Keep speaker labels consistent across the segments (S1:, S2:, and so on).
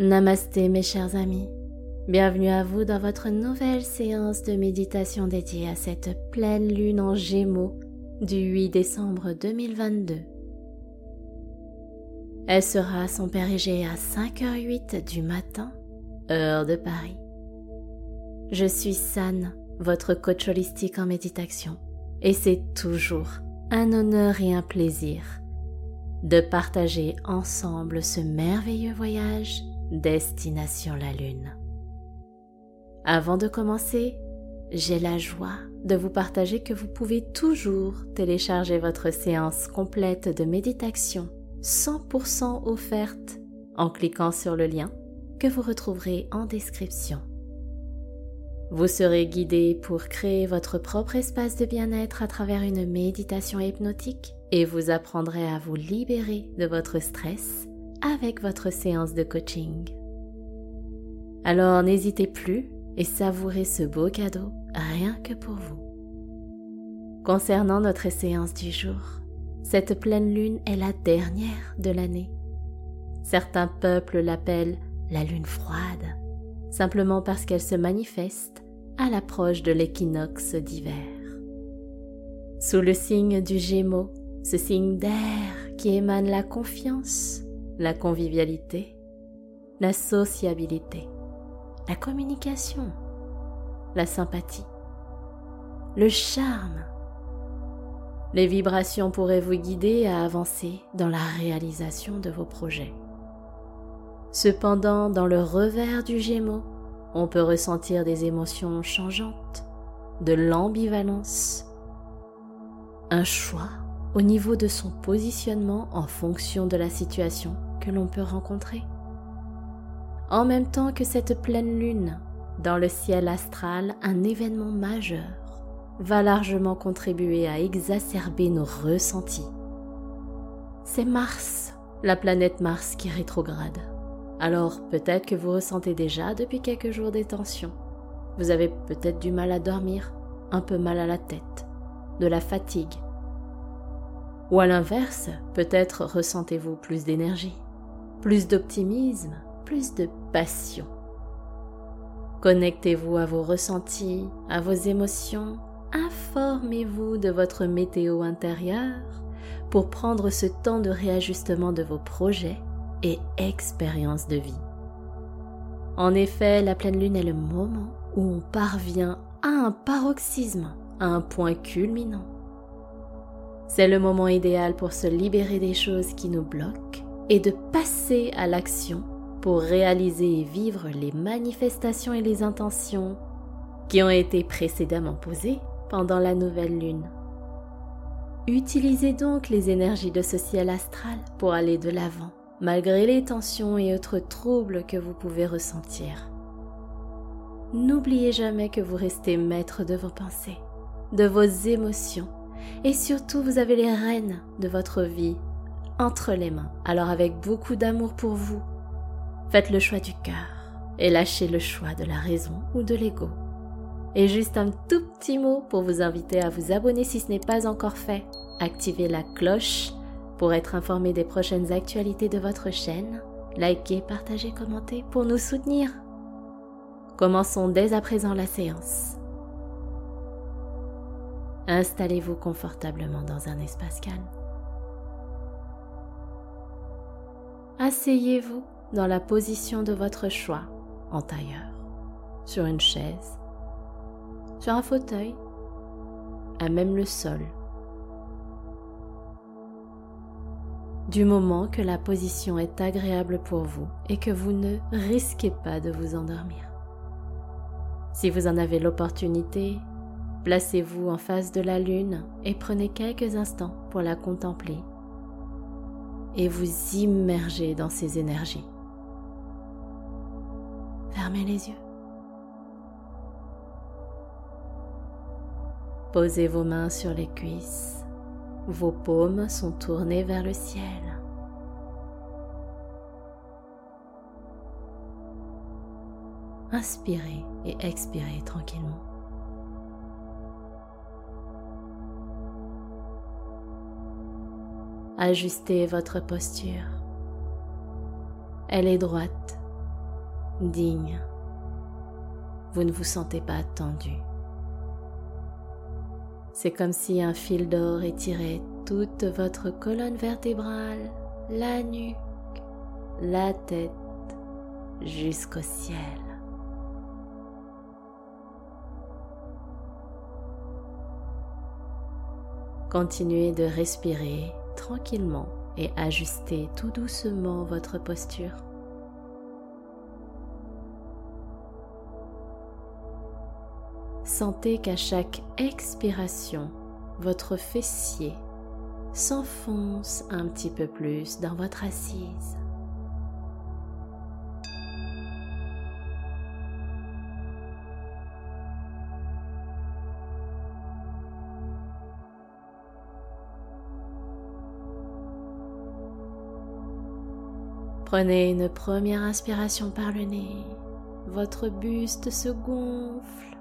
S1: Namasté mes chers amis. Bienvenue à vous dans votre nouvelle séance de méditation dédiée à cette pleine lune en gémeaux du 8 décembre 2022. Elle sera à son périgée à 5h08 du matin, heure de Paris. Je suis San, votre coach holistique en méditation, et c'est toujours un honneur et un plaisir de partager ensemble ce merveilleux voyage destination la Lune. Avant de commencer, j'ai la joie de vous partager que vous pouvez toujours télécharger votre séance complète de méditation 100% offerte en cliquant sur le lien que vous retrouverez en description. Vous serez guidé pour créer votre propre espace de bien-être à travers une méditation hypnotique et vous apprendrez à vous libérer de votre stress avec votre séance de coaching. Alors n'hésitez plus et savourez ce beau cadeau rien que pour vous. Concernant notre séance du jour, cette pleine lune est la dernière de l'année. Certains peuples l'appellent la lune froide, simplement parce qu'elle se manifeste à l'approche de l'équinoxe d'hiver. Sous le signe du Gémeaux, ce signe d'air qui émane la confiance, la convivialité, la sociabilité, la communication, la sympathie, le charme. Les vibrations pourraient vous guider à avancer dans la réalisation de vos projets. Cependant, dans le revers du Gémeaux, on peut ressentir des émotions changeantes, de l'ambivalence, un choix au niveau de son positionnement en fonction de la situation que l'on peut rencontrer. En même temps que cette pleine lune, dans le ciel astral, un événement majeur va largement contribuer à exacerber nos ressentis. C'est Mars, la planète Mars qui rétrograde. Alors peut-être que vous ressentez déjà depuis quelques jours des tensions. Vous avez peut-être du mal à dormir, un peu mal à la tête, de la fatigue. Ou à l'inverse, peut-être ressentez-vous plus d'énergie, plus d'optimisme, plus de passion. Connectez-vous à vos ressentis, à vos émotions, informez-vous de votre météo intérieure pour prendre ce temps de réajustement de vos projets et expérience de vie. En effet, la pleine lune est le moment où on parvient à un paroxysme, à un point culminant. C'est le moment idéal pour se libérer des choses qui nous bloquent et de passer à l'action pour réaliser et vivre les manifestations et les intentions qui ont été précédemment posées pendant la nouvelle lune. Utilisez donc les énergies de ce ciel astral pour aller de l'avant malgré les tensions et autres troubles que vous pouvez ressentir. N'oubliez jamais que vous restez maître de vos pensées, de vos émotions, et surtout vous avez les rênes de votre vie entre les mains. Alors avec beaucoup d'amour pour vous, faites le choix du cœur et lâchez le choix de la raison ou de l'ego. Et juste un tout petit mot pour vous inviter à vous abonner si ce n'est pas encore fait. Activez la cloche pour être informé des prochaines actualités de votre chaîne, likez, partagez, commentez pour nous soutenir. Commençons dès à présent la séance. Installez-vous confortablement dans un espace calme. Asseyez-vous dans la position de votre choix, en tailleur, sur une chaise, sur un fauteuil, à même le sol. Du moment que la position est agréable pour vous et que vous ne risquez pas de vous endormir. Si vous en avez l'opportunité, placez-vous en face de la lune et prenez quelques instants pour la contempler et vous immergez dans ses énergies. Fermez les yeux. Posez vos mains sur les cuisses vos paumes sont tournées vers le ciel. Inspirez et expirez tranquillement. Ajustez votre posture. Elle est droite digne. Vous ne vous sentez pas tendu. C'est comme si un fil d'or étirait toute votre colonne vertébrale, la nuque, la tête jusqu'au ciel. Continuez de respirer tranquillement et ajustez tout doucement votre posture. Sentez qu'à chaque expiration, votre fessier s'enfonce un petit peu plus dans votre assise. Prenez une première inspiration par le nez. Votre buste se gonfle.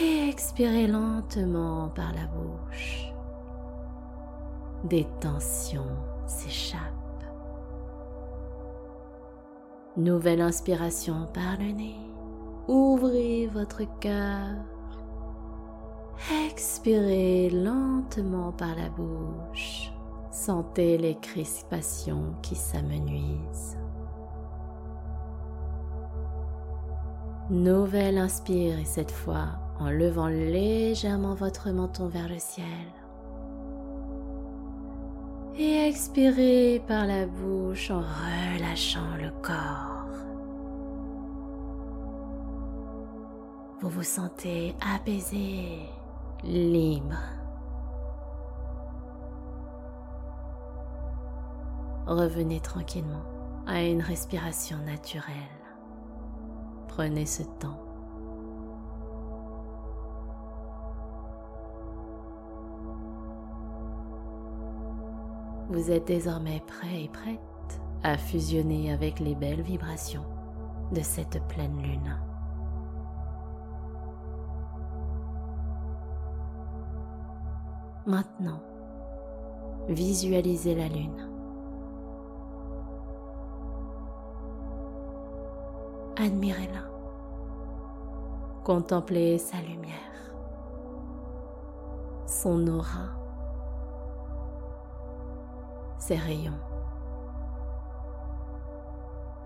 S1: Expirez lentement par la bouche. Des tensions s'échappent. Nouvelle inspiration par le nez. Ouvrez votre cœur. Expirez lentement par la bouche. Sentez les crispations qui s'amenuisent. Nouvelle inspire et cette fois en levant légèrement votre menton vers le ciel. Et expirez par la bouche en relâchant le corps. Vous vous sentez apaisé, libre. Revenez tranquillement à une respiration naturelle. Prenez ce temps. Vous êtes désormais prêt et prête à fusionner avec les belles vibrations de cette pleine lune. Maintenant, visualisez la lune admirez-la. Contemplez sa lumière, son aura, ses rayons,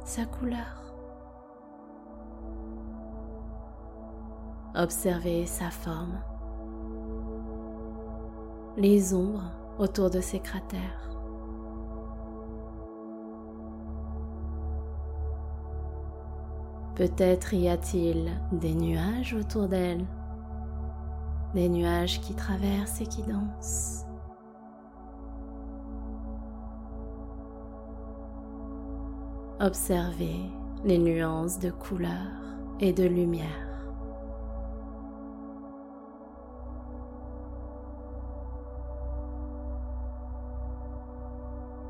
S1: sa couleur. Observez sa forme, les ombres autour de ses cratères. Peut-être y a-t-il des nuages autour d'elle, des nuages qui traversent et qui dansent. Observez les nuances de couleurs et de lumière.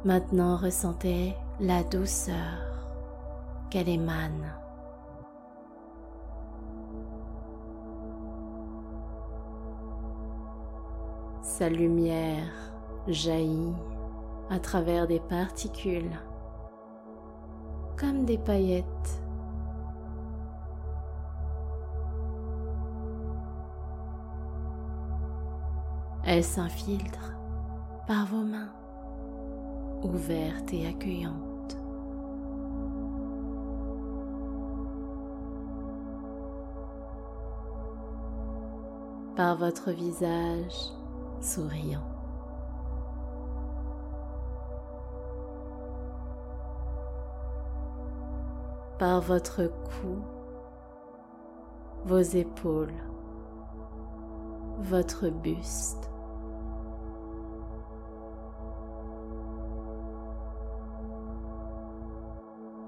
S1: Maintenant ressentez la douceur qu'elle émane. Sa lumière jaillit à travers des particules comme des paillettes. Elle s'infiltre par vos mains ouvertes et accueillantes. Par votre visage souriant. Par votre cou, vos épaules, votre buste.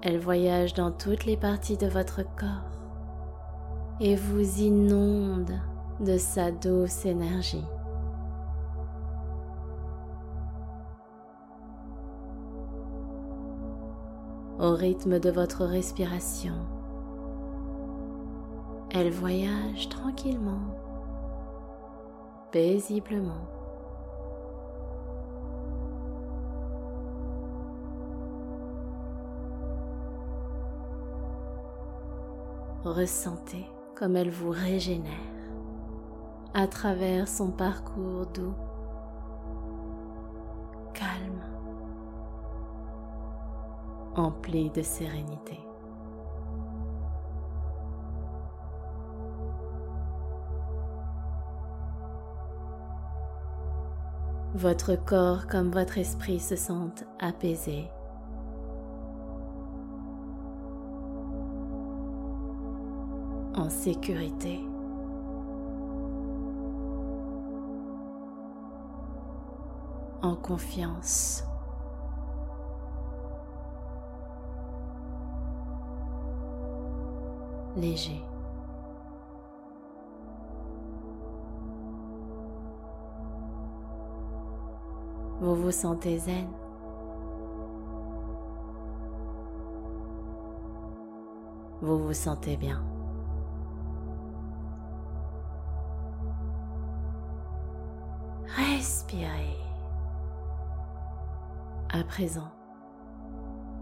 S1: Elle voyage dans toutes les parties de votre corps et vous inonde de sa douce énergie. Au rythme de votre respiration. Elle voyage tranquillement, paisiblement. ressentez comme elle vous régénère à travers son parcours doux, empli de sérénité. Votre corps comme votre esprit se sentent apaisés. En sécurité. En confiance. Léger. Vous vous sentez zen. Vous vous sentez bien. Respirez. À présent,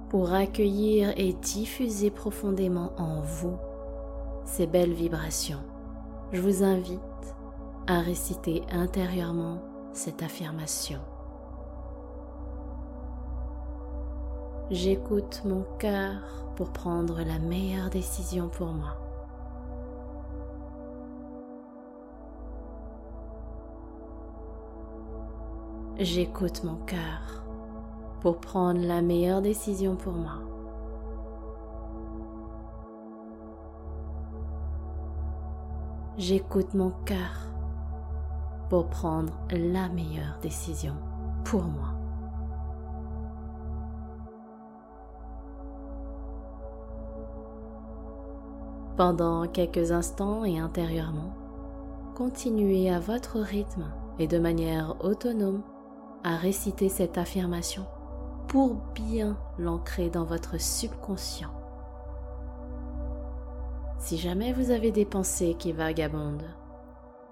S1: pour accueillir et diffuser profondément en vous ces belles vibrations, je vous invite à réciter intérieurement cette affirmation. J'écoute mon cœur pour prendre la meilleure décision pour moi. J'écoute mon cœur pour prendre la meilleure décision pour moi. J'écoute mon cœur pour prendre la meilleure décision pour moi. Pendant quelques instants et intérieurement, continuez à votre rythme et de manière autonome à réciter cette affirmation pour bien l'ancrer dans votre subconscient. Si jamais vous avez des pensées qui vagabondent,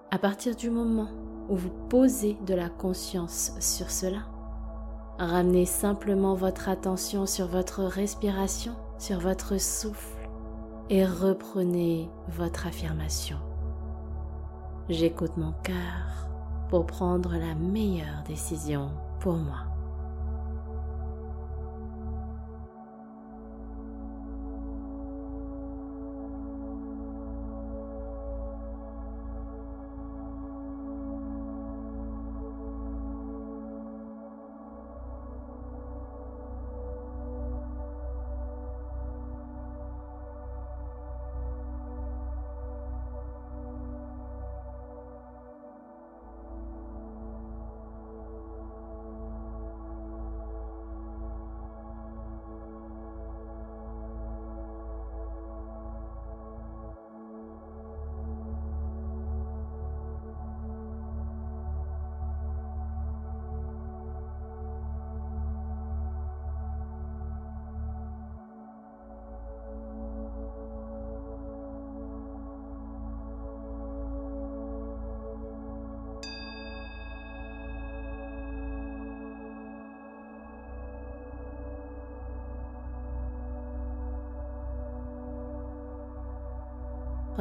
S1: à partir du moment où vous posez de la conscience sur cela, ramenez simplement votre attention sur votre respiration, sur votre souffle et reprenez votre affirmation. J'écoute mon cœur pour prendre la meilleure décision pour moi.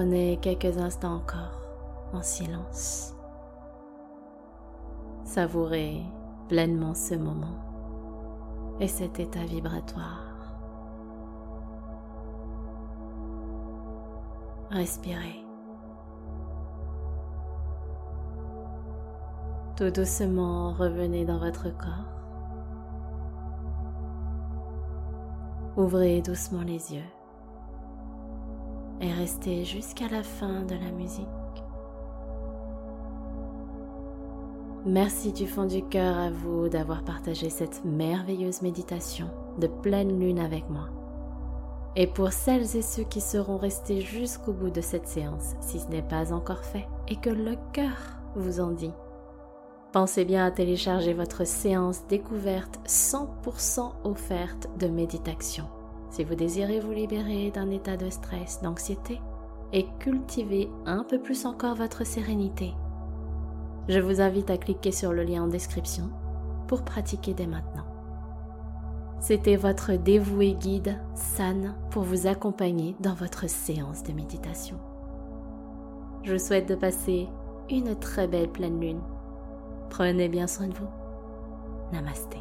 S1: Prenez quelques instants encore en silence. Savourez pleinement ce moment et cet état vibratoire. Respirez. Tout doucement, revenez dans votre corps. Ouvrez doucement les yeux et restez jusqu'à la fin de la musique. Merci du fond du cœur à vous d'avoir partagé cette merveilleuse méditation de pleine lune avec moi. Et pour celles et ceux qui seront restés jusqu'au bout de cette séance, si ce n'est pas encore fait et que le cœur vous en dit, pensez bien à télécharger votre séance découverte 100% offerte de méditation si vous désirez vous libérer d'un état de stress, d'anxiété, et cultiver un peu plus encore votre sérénité, je vous invite à cliquer sur le lien en description pour pratiquer dès maintenant. C'était votre dévoué guide San pour vous accompagner dans votre séance de méditation. Je vous souhaite de passer une très belle pleine lune. Prenez bien soin de vous. Namasté.